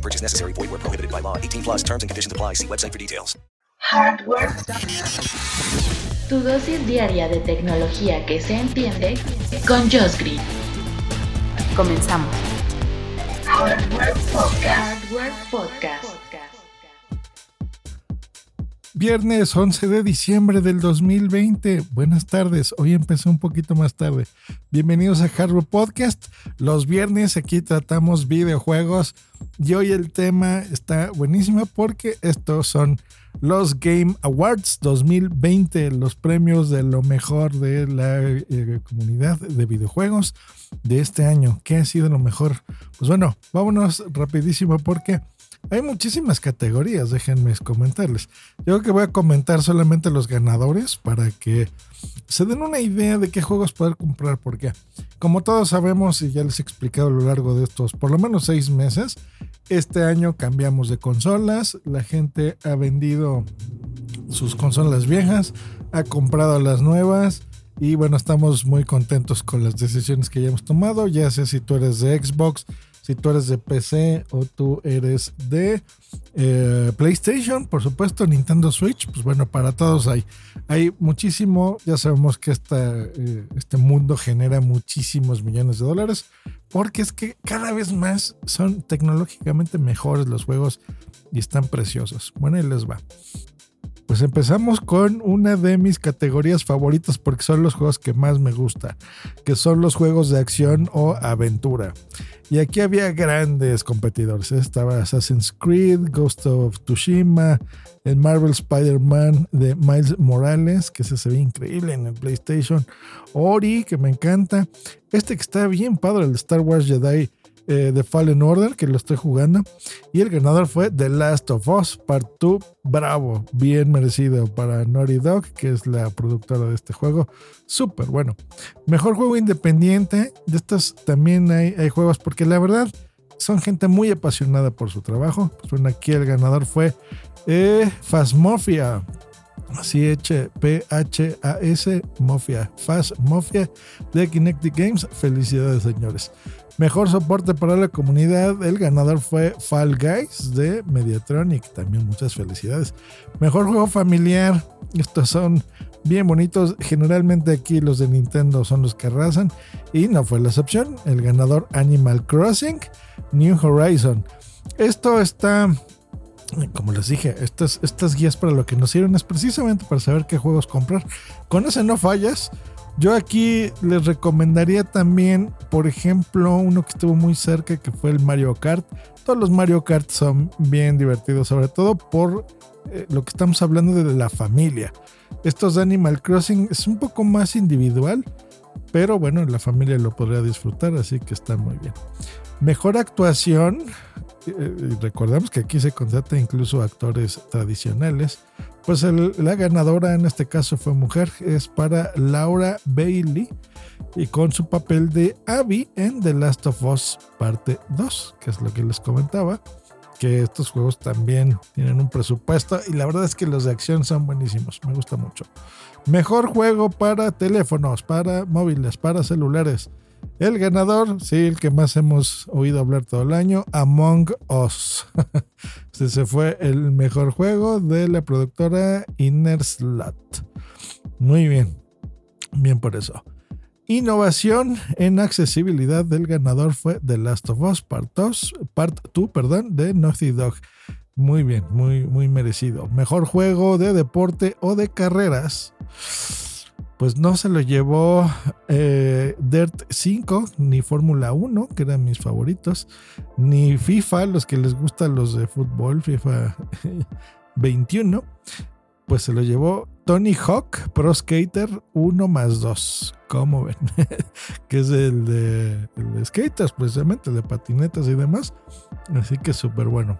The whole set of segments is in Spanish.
No purchase necessary. Void where prohibited by law. 18 plus terms and conditions apply. See website for details. Hardware. Tu dosis diaria de tecnología que se entiende con Josh Green. Comenzamos. Hardware Podcast. Hardware Podcast. Viernes 11 de diciembre del 2020. Buenas tardes. Hoy empecé un poquito más tarde. Bienvenidos a Hardware Podcast. Los viernes aquí tratamos videojuegos y hoy el tema está buenísimo porque estos son los Game Awards 2020, los premios de lo mejor de la eh, comunidad de videojuegos de este año. ¿Qué ha sido lo mejor? Pues bueno, vámonos rapidísimo porque hay muchísimas categorías, déjenme comentarles. Yo creo que voy a comentar solamente los ganadores para que se den una idea de qué juegos poder comprar, porque como todos sabemos y ya les he explicado a lo largo de estos por lo menos seis meses, este año cambiamos de consolas, la gente ha vendido sus consolas viejas, ha comprado las nuevas. Y bueno, estamos muy contentos con las decisiones que ya hemos tomado, ya sea si tú eres de Xbox, si tú eres de PC o tú eres de eh, PlayStation, por supuesto, Nintendo Switch, pues bueno, para todos hay. Hay muchísimo, ya sabemos que esta, eh, este mundo genera muchísimos millones de dólares, porque es que cada vez más son tecnológicamente mejores los juegos y están preciosos. Bueno, ahí les va. Pues empezamos con una de mis categorías favoritas porque son los juegos que más me gusta, que son los juegos de acción o aventura. Y aquí había grandes competidores. Estaba Assassin's Creed, Ghost of Tsushima, el Marvel Spider-Man de Miles Morales, que se ve increíble en el PlayStation. Ori, que me encanta. Este que está bien padre, el Star Wars Jedi eh, The Fallen Order, que lo estoy jugando. Y el ganador fue The Last of Us Part 2. Bravo, bien merecido para Naughty Dog, que es la productora de este juego. Súper bueno. Mejor juego independiente. De estos también hay, hay juegos, porque la verdad son gente muy apasionada por su trabajo. Pues bueno, aquí el ganador fue eh. Así H P H A S Mafia, Fast Mafia de Kinetic Games. Felicidades, señores. Mejor soporte para la comunidad. El ganador fue Fall Guys de Mediatronic. También muchas felicidades. Mejor juego familiar. Estos son bien bonitos. Generalmente aquí los de Nintendo son los que arrasan. Y no fue la excepción. El ganador Animal Crossing New Horizon. Esto está como les dije, estas, estas guías para lo que nos sirven es precisamente para saber qué juegos comprar. Con ese no fallas. Yo aquí les recomendaría también, por ejemplo, uno que estuvo muy cerca, que fue el Mario Kart. Todos los Mario Kart son bien divertidos, sobre todo por eh, lo que estamos hablando de la familia. Estos de Animal Crossing es un poco más individual, pero bueno, la familia lo podría disfrutar, así que está muy bien. Mejor actuación, eh, recordamos que aquí se contrata incluso actores tradicionales. Pues la ganadora en este caso fue mujer, es para Laura Bailey y con su papel de Abby en The Last of Us parte 2, que es lo que les comentaba, que estos juegos también tienen un presupuesto y la verdad es que los de acción son buenísimos, me gusta mucho. Mejor juego para teléfonos, para móviles, para celulares. El ganador, sí, el que más hemos oído hablar todo el año, Among Us. Ese fue el mejor juego de la productora Inner Slot. Muy bien, bien por eso. Innovación en accesibilidad del ganador fue The Last of Us Part 2, Part 2 perdón, de Naughty Dog. Muy bien, muy, muy merecido. Mejor juego de deporte o de carreras pues no se lo llevó eh, Dirt 5, ni Fórmula 1, que eran mis favoritos, ni FIFA, los que les gustan los de fútbol, FIFA 21, pues se lo llevó Tony Hawk Pro Skater 1 más 2, como ven, que es el de, skaters, precisamente, de patinetas y demás, así que súper bueno.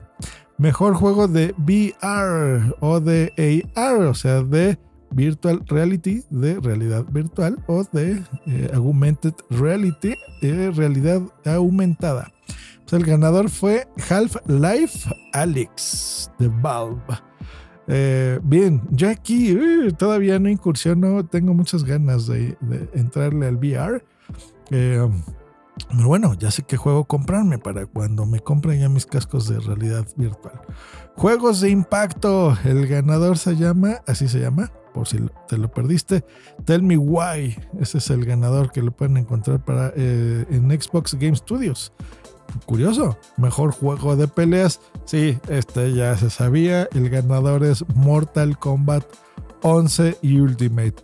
Mejor juego de VR o de AR, o sea, de Virtual Reality, de realidad virtual o de eh, Augmented Reality, de realidad aumentada. Pues el ganador fue Half-Life Alyx de Valve. Eh, bien, yo aquí uh, todavía no incursiono, tengo muchas ganas de, entrarle al VR. Eh, pero bueno, ya sé qué juego comprarme para cuando me compren ya mis cascos de realidad virtual. Juegos de impacto. El ganador se llama, así se llama, por si te lo perdiste. Tell Me Why. Ese es el ganador que lo pueden encontrar para, en Xbox Game Studios. Curioso. Mejor juego de peleas. Sí, este ya se sabía. El ganador es Mortal Kombat 11 y Ultimate.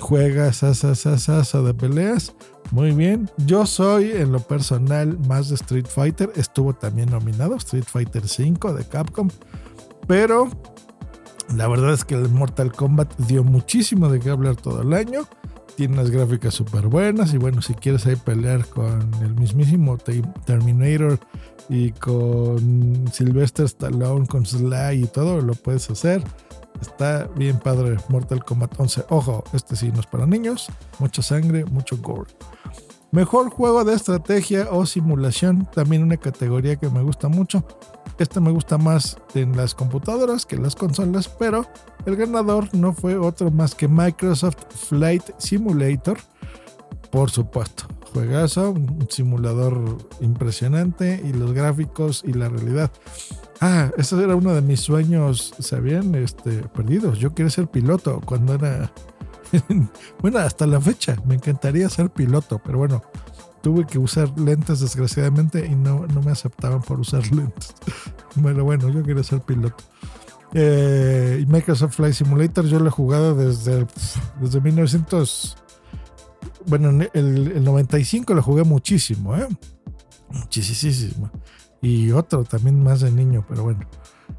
Juegas asa de peleas. Muy bien. Yo soy en lo personal más de Street Fighter. Estuvo también nominado Street Fighter 5 de Capcom. Pero la verdad es que el Mortal Kombat dio muchísimo de qué hablar todo el año. Tiene unas gráficas súper buenas. Y bueno, si quieres ahí pelear con el mismísimo Terminator y con Sylvester Stallone, con Sly y todo, lo puedes hacer. Está bien padre Mortal Kombat 11. Ojo, este sí no es para niños. Mucha sangre, mucho gore. Mejor juego de estrategia o simulación. También una categoría que me gusta mucho. Este me gusta más en las computadoras que en las consolas, pero el ganador no fue otro más que Microsoft Flight Simulator. Por supuesto, juegazo, un simulador impresionante y los gráficos y la realidad. Ah, ese era uno de mis sueños, ¿sabían? Este, perdidos. Yo quería ser piloto cuando era... bueno, hasta la fecha, me encantaría ser piloto, pero bueno, tuve que usar lentes desgraciadamente y no, no me aceptaban por usar lentes. Bueno, bueno, yo quería ser piloto. Eh, Microsoft Flight Simulator yo lo he jugado desde, desde 1900. Bueno, el, el 95 lo jugué muchísimo, ¿eh? Muchísimo. Y otro también más de niño, pero bueno.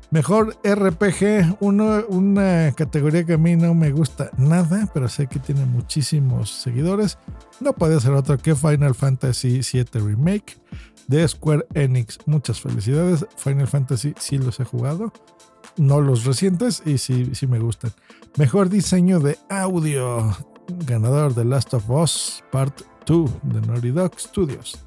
Mejor RPG, una categoría que a mí no me gusta nada, pero sé que tiene muchísimos seguidores. No puede ser otro que Final Fantasy VII Remake de Square Enix. Muchas felicidades. Final Fantasy sí los he jugado, no los recientes y sí, sí me gustan. Mejor diseño de audio, ganador de Last of Us Part 2 de Naughty Dog Studios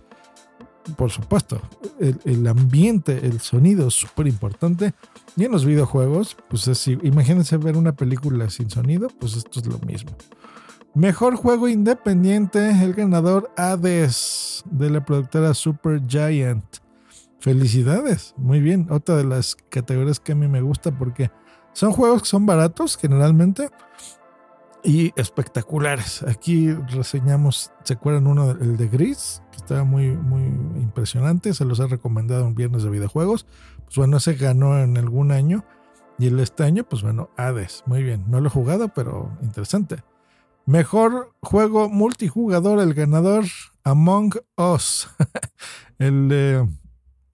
por supuesto, el, ambiente, el sonido es súper importante. Y en los videojuegos, pues así, imagínense ver una película sin sonido, pues esto es lo mismo. Mejor juego independiente, el ganador Hades de la productora Super Giant. Felicidades, muy bien. Otra de las categorías que a mí me gusta porque son juegos que son baratos generalmente y espectaculares. Aquí reseñamos, ¿se acuerdan uno, el de Gris? Que estaba muy, muy impresionante, se los he recomendado un viernes de videojuegos. Pues bueno, ese ganó en algún año. Y el este año, pues bueno, Hades, muy bien. No lo he jugado, pero interesante. Mejor juego multijugador, el ganador Among Us. el,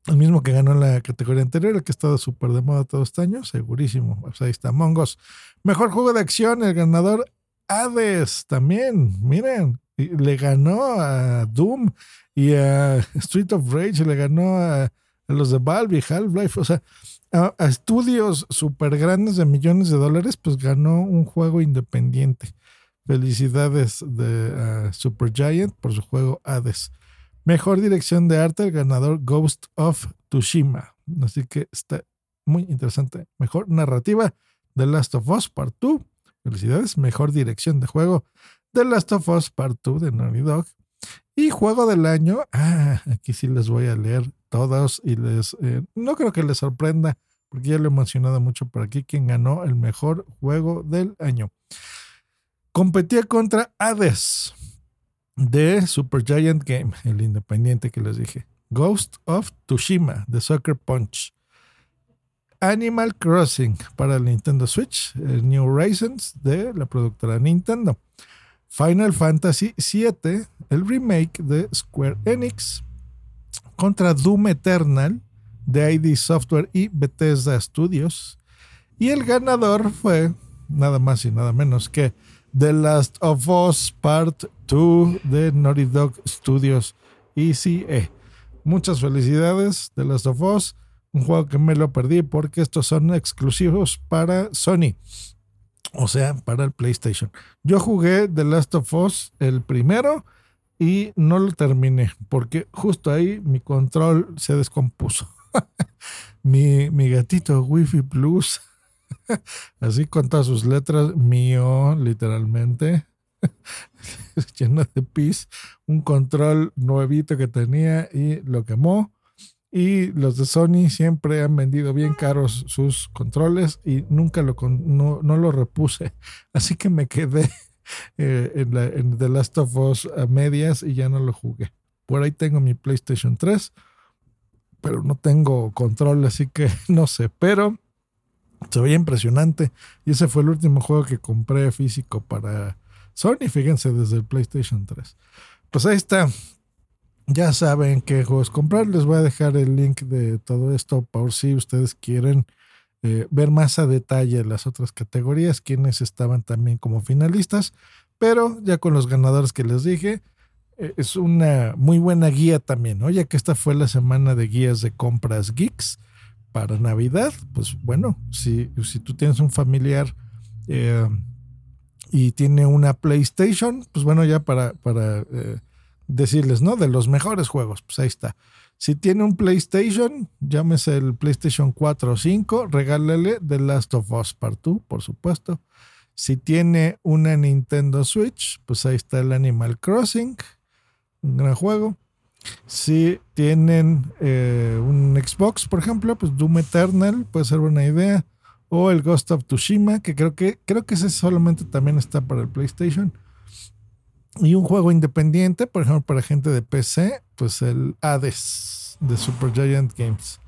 el mismo que ganó en la categoría anterior, el que ha estado súper de moda todo este año, segurísimo. Pues ahí está, Among Us. Mejor juego de acción, el ganador Hades también, miren, le ganó a Doom y a Street of Rage, le ganó a, los de Valve y Half-Life, o sea, a, estudios súper grandes de millones de dólares, pues ganó un juego independiente. Felicidades de Super Giant por su juego Hades. Mejor dirección de arte, el ganador Ghost of Tsushima. Así que está muy interesante. Mejor narrativa, The Last of Us Part 2 Felicidades. Mejor dirección de juego. The Last of Us Part 2 de Naughty Dog. Y juego del año. Ah, aquí sí les voy a leer todos y les. Eh, no creo que les sorprenda, porque ya lo he mencionado mucho por aquí. Quien ganó el mejor juego del año. Competía contra Hades de Super Giant Game, el independiente que les dije. Ghost of Tsushima de Soccer Punch. Animal Crossing para el Nintendo Switch, el New Horizons de la productora Nintendo. Final Fantasy VII, el remake de Square Enix, contra Doom Eternal de ID Software y Bethesda Studios. Y el ganador fue nada más y nada menos que The Last of Us Part 2 de Naughty Dog Studios ECE. Muchas felicidades, The Last of Us un juego que me lo perdí porque estos son exclusivos para Sony. O sea, para el PlayStation. Yo jugué The Last of Us el primero y no lo terminé porque justo ahí mi control se descompuso. mi, mi gatito Wi-Fi Plus, así con todas sus letras, mío, literalmente, lleno de pis, un control nuevito que tenía y lo quemó. Y los de Sony siempre han vendido bien caros sus controles y nunca lo no, no lo repuse. Así que me quedé eh, en, la, en The Last of Us a medias y ya no lo jugué. Por ahí tengo mi PlayStation 3, pero no tengo control, así que no sé. Pero se veía impresionante. Y ese fue el último juego que compré físico para Sony, fíjense, desde el PlayStation 3. Pues ahí está. Ya saben qué juegos comprar. Les voy a dejar el link de todo esto por si ustedes quieren eh, ver más a detalle las otras categorías, quienes estaban también como finalistas. Pero ya con los ganadores que les dije, eh, es una muy buena guía también, ¿no? Ya que esta fue la semana de guías de compras geeks para Navidad, pues bueno, si, si tú tienes un familiar eh, y tiene una PlayStation, pues bueno, ya para, para decirles, ¿no? De los mejores juegos, pues ahí está. Si tiene un PlayStation, llámese el PlayStation 4 o 5, regálale The Last of Us Part 2, por supuesto. Si tiene una Nintendo Switch, pues ahí está el Animal Crossing, un gran juego. Si tienen eh, un Xbox, por ejemplo, pues Doom Eternal puede ser buena idea. O el Ghost of Tsushima, que creo que, creo que ese solamente también está para el PlayStation. Y un juego independiente, por ejemplo, para gente de PC, pues el Hades de Supergiant Games.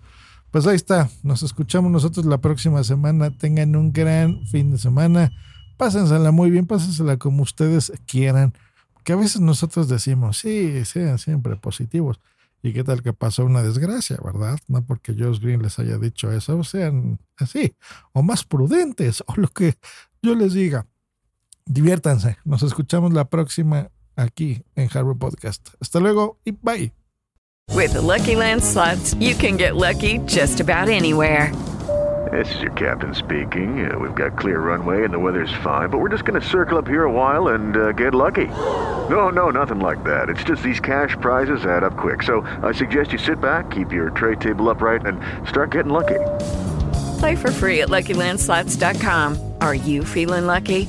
Pues ahí está, nos escuchamos nosotros la próxima semana. Tengan un gran fin de semana. Pásensela muy bien, pásensela como ustedes quieran. Que a veces nosotros decimos, sí, sean siempre positivos. ¿Y qué tal que pasó una desgracia, verdad? No porque Josh Green les haya dicho eso, sean así, o más prudentes, o lo que yo les diga diviértanse. Nos escuchamos la próxima aquí en Harbor Podcast. Hasta luego y bye. With the Lucky Land slots, you can get lucky just about anywhere. This is your captain speaking. Uh, we've got clear runway and the weather's fine, but we're just going to circle up here a while and uh, get lucky. No, no, nothing like that. It's just these cash prizes add up quick. So I suggest you sit back, keep your tray table upright, and start getting lucky. Play for free at LuckyLandSlots.com. Are you feeling lucky?